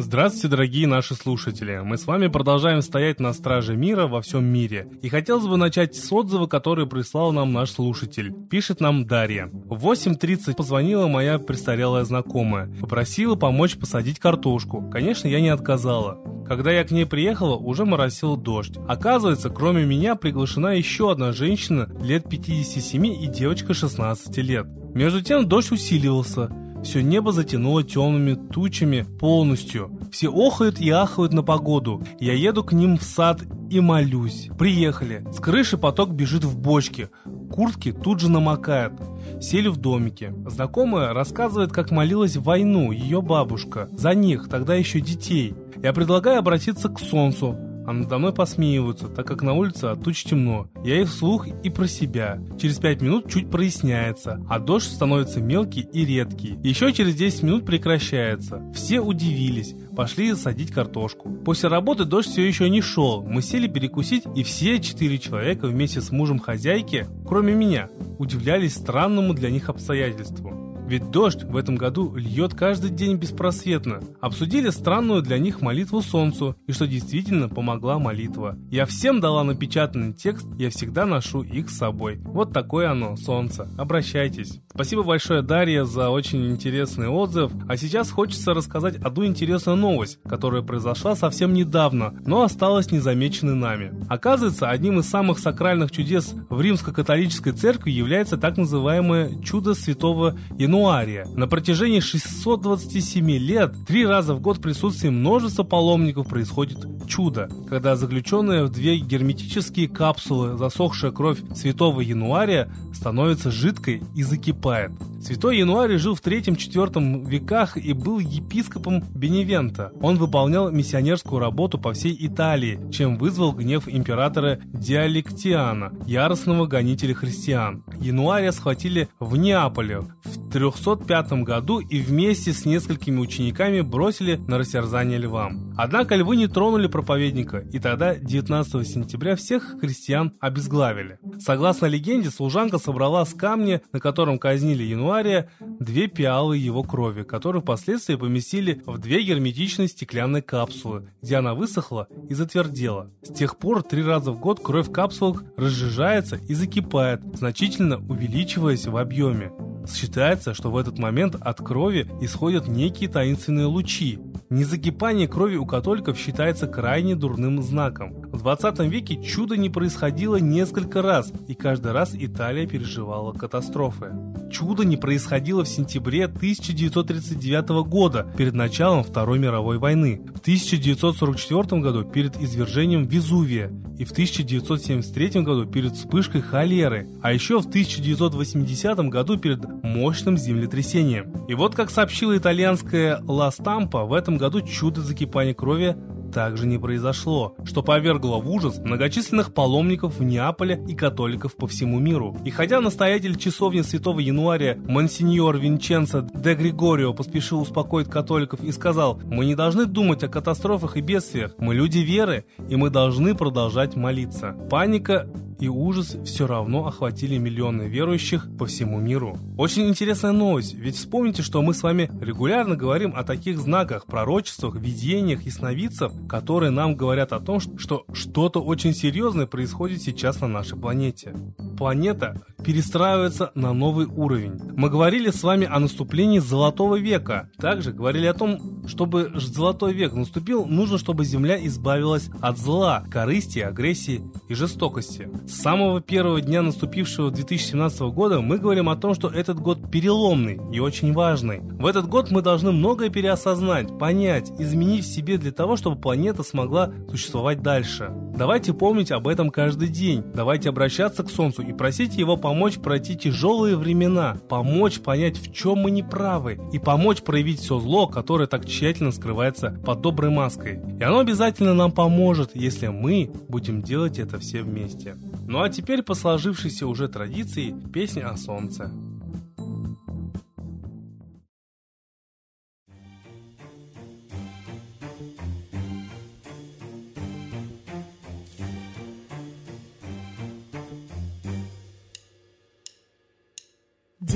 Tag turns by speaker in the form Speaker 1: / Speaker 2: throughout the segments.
Speaker 1: Здравствуйте, дорогие наши слушатели! Мы с вами продолжаем стоять на страже мира во всем мире. И хотелось бы начать с отзыва, который прислал нам наш слушатель. Пишет нам Дарья. В 8.30 позвонила моя престарелая знакомая. Попросила помочь посадить картошку. Конечно, я не отказала. Когда я к ней приехала, уже моросил дождь. Оказывается, кроме меня приглашена еще одна женщина лет 57 и девочка 16 лет. Между тем дождь усиливался. Все небо затянуло темными тучами полностью. Все охают и ахают на погоду. Я еду к ним в сад и молюсь. Приехали. С крыши поток бежит в бочке. Куртки тут же намокают. Сели в домике. Знакомая рассказывает, как молилась в войну ее бабушка. За них, тогда еще детей. Я предлагаю обратиться к солнцу а надо мной посмеиваются, так как на улице от туч темно. Я и вслух, и про себя. Через 5 минут чуть проясняется, а дождь становится мелкий и редкий. Еще через 10 минут прекращается. Все удивились пошли садить картошку. После работы дождь все еще не шел. Мы сели перекусить, и все четыре человека вместе с мужем хозяйки, кроме меня, удивлялись странному для них обстоятельству. Ведь дождь в этом году льет каждый день беспросветно. Обсудили странную для них молитву солнцу, и что действительно помогла молитва. Я всем дала напечатанный текст, я всегда ношу их с собой. Вот такое оно, солнце. Обращайтесь. Спасибо большое, Дарья, за очень интересный отзыв. А сейчас хочется рассказать одну интересную новость, которая произошла совсем недавно, но осталась незамеченной нами. Оказывается, одним из самых сакральных чудес в римско-католической церкви является так называемое чудо святого Януария Януария. На протяжении 627 лет три раза в год в присутствии множества паломников происходит чудо, когда заключенная в две герметические капсулы засохшая кровь святого Януария становится жидкой и закипает. Святой Януарий жил в 3-4 веках и был епископом Беневента. Он выполнял миссионерскую работу по всей Италии, чем вызвал гнев императора Диалектиана, яростного гонителя христиан. Януария схватили в Неаполе в 305 году и вместе с несколькими учениками бросили на растерзание львам. Однако львы не тронули проповедника, и тогда 19 сентября всех христиан обезглавили. Согласно легенде, служанка собрала с камня, на котором казнили января, две пиалы его крови, которые впоследствии поместили в две герметичные стеклянные капсулы, где она высохла и затвердела. С тех пор три раза в год кровь в капсулах разжижается и закипает, значительно увеличиваясь в объеме. Считается, что в этот момент от крови исходят некие таинственные лучи. Незакипание крови у католиков считается крайне дурным знаком. В 20 веке чудо не происходило несколько раз, и каждый раз Италия переживала катастрофы. Чудо не происходило в сентябре 1939 года, перед началом Второй мировой войны, в 1944 году перед извержением Везувия и в 1973 году перед вспышкой холеры, а еще в 1980 году перед мощным землетрясением. И вот как сообщила итальянская Ла Стампа, в этом году чудо закипания крови также не произошло, что повергло в ужас многочисленных паломников в Неаполе и католиков по всему миру. И хотя настоятель часовни Святого Януария Монсеньор Винченцо де Григорио поспешил успокоить католиков и сказал, мы не должны думать о катастрофах и бедствиях, мы люди веры, и мы должны продолжать молиться. Паника и ужас все равно охватили миллионы верующих по всему миру. Очень интересная новость, ведь вспомните, что мы с вами регулярно говорим о таких знаках, пророчествах, видениях и сновидцах, которые нам говорят о том, что что-то очень серьезное происходит сейчас на нашей планете. Планета перестраивается на новый уровень. Мы говорили с вами о наступлении Золотого века. Также говорили о том, чтобы Золотой век наступил, нужно, чтобы Земля избавилась от зла, корысти, агрессии и жестокости. С самого первого дня наступившего 2017 года мы говорим о том, что этот год переломный и очень важный. В этот год мы должны многое переосознать, понять, изменить в себе для того, чтобы планета смогла существовать дальше. Давайте помнить об этом каждый день. Давайте обращаться к Солнцу и просить его помочь пройти тяжелые времена, помочь понять, в чем мы неправы, и помочь проявить все зло, которое так тщательно скрывается под доброй маской. И оно обязательно нам поможет, если мы будем делать это все вместе. Ну а теперь по сложившейся уже традиции песня о солнце.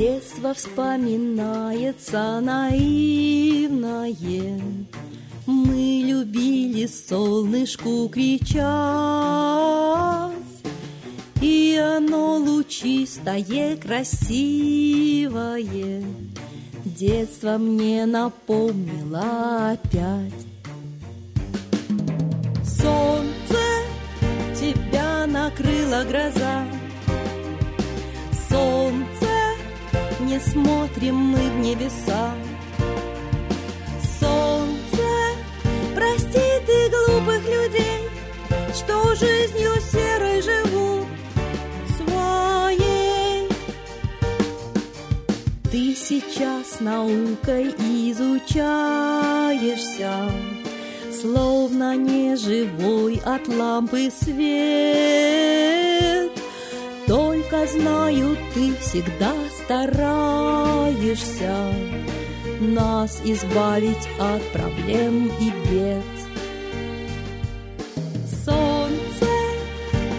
Speaker 2: Детство вспоминается наивное, Мы любили солнышку кричать, И оно лучистое, красивое. Детство мне напомнило опять. Солнце, тебя накрыла гроза, не смотрим мы в небеса, что жизнью серой живу своей. Ты сейчас наукой изучаешься, Словно неживой от лампы свет. Только знаю, ты всегда стараешься Нас избавить от проблем и бед.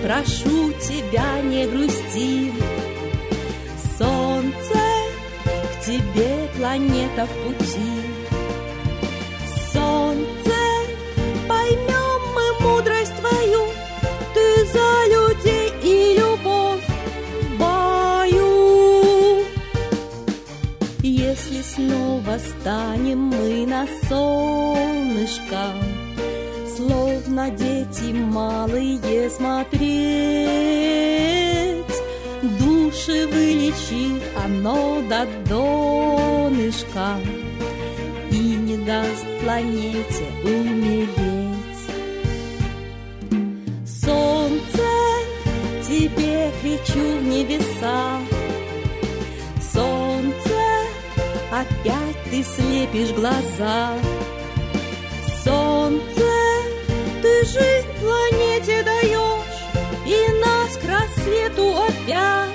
Speaker 2: прошу тебя, не грусти. Солнце, к тебе планета в пути. Снова станем мы на солнышко, Словно дети малые смотреть, Души вылечит оно до донышка И не даст планете умереть. Солнце, тебе кричу в небеса, опять ты слепишь глаза, Солнце, жизнь планете даешь И нас к рассвету опять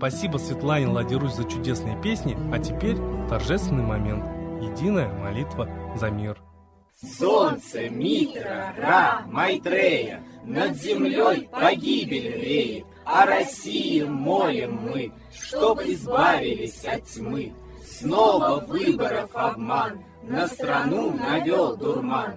Speaker 1: Спасибо Светлане Ладирусь за чудесные песни, а теперь торжественный момент. Единая молитва за мир.
Speaker 3: Солнце, Митра, Ра, Майтрея, Над землей погибель реет, О России молим мы, Чтоб избавились от тьмы. Снова выборов обман, На страну навел дурман.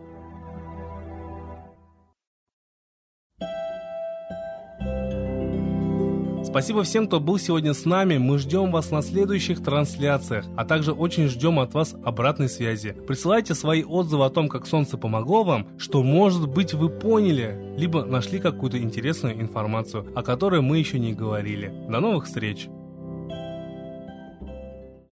Speaker 1: Спасибо всем, кто был сегодня с нами. Мы ждем вас на следующих трансляциях, а также очень ждем от вас обратной связи. Присылайте свои отзывы о том, как солнце помогло вам, что, может быть, вы поняли, либо нашли какую-то интересную информацию, о которой мы еще не говорили. До новых встреч!